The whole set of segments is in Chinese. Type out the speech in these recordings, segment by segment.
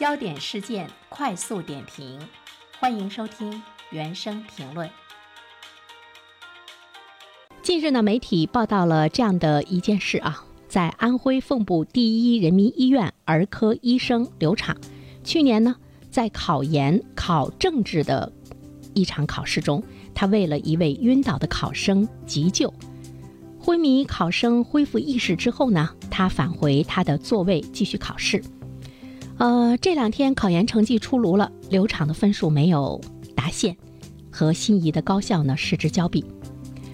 焦点事件快速点评，欢迎收听原声评论。近日呢，媒体报道了这样的一件事啊，在安徽蚌埠第一人民医院儿科医生刘畅，去年呢，在考研考政治的一场考试中，他为了一位晕倒的考生急救，昏迷考生恢复意识之后呢，他返回他的座位继续考试。呃，这两天考研成绩出炉了，刘畅的分数没有达线，和心仪的高校呢失之交臂。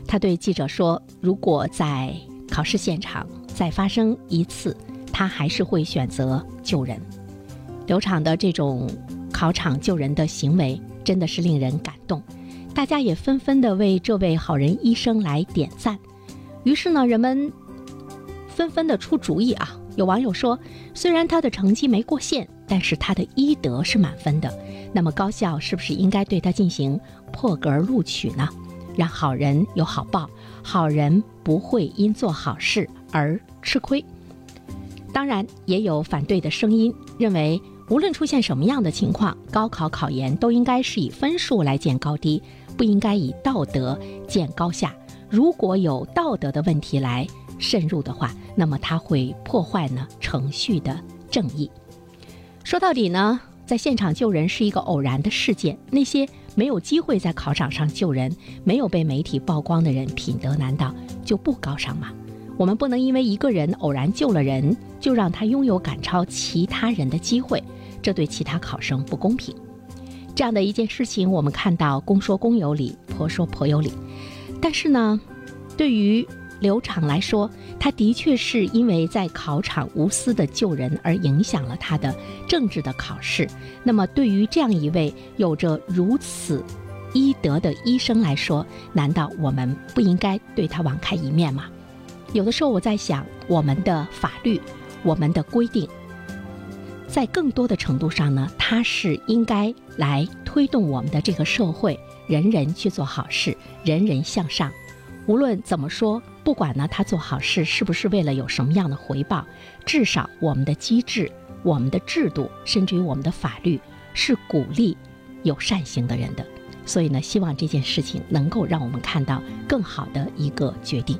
他对记者说：“如果在考试现场再发生一次，他还是会选择救人。”刘畅的这种考场救人的行为真的是令人感动，大家也纷纷的为这位好人医生来点赞。于是呢，人们纷纷的出主意啊。有网友说，虽然他的成绩没过线，但是他的医德是满分的。那么高校是不是应该对他进行破格录取呢？让好人有好报，好人不会因做好事而吃亏。当然，也有反对的声音，认为无论出现什么样的情况，高考考研都应该是以分数来见高低，不应该以道德见高下。如果有道德的问题来。渗入的话，那么它会破坏呢程序的正义。说到底呢，在现场救人是一个偶然的事件。那些没有机会在考场上救人、没有被媒体曝光的人，品德难道就不高尚吗？我们不能因为一个人偶然救了人，就让他拥有赶超其他人的机会，这对其他考生不公平。这样的一件事情，我们看到公说公有理，婆说婆有理。但是呢，对于刘畅来说，他的确是因为在考场无私的救人而影响了他的政治的考试。那么，对于这样一位有着如此医德的医生来说，难道我们不应该对他网开一面吗？有的时候我在想，我们的法律、我们的规定，在更多的程度上呢，它是应该来推动我们的这个社会，人人去做好事，人人向上。无论怎么说。不管呢，他做好事是不是为了有什么样的回报，至少我们的机制、我们的制度，甚至于我们的法律，是鼓励有善行的人的。所以呢，希望这件事情能够让我们看到更好的一个决定。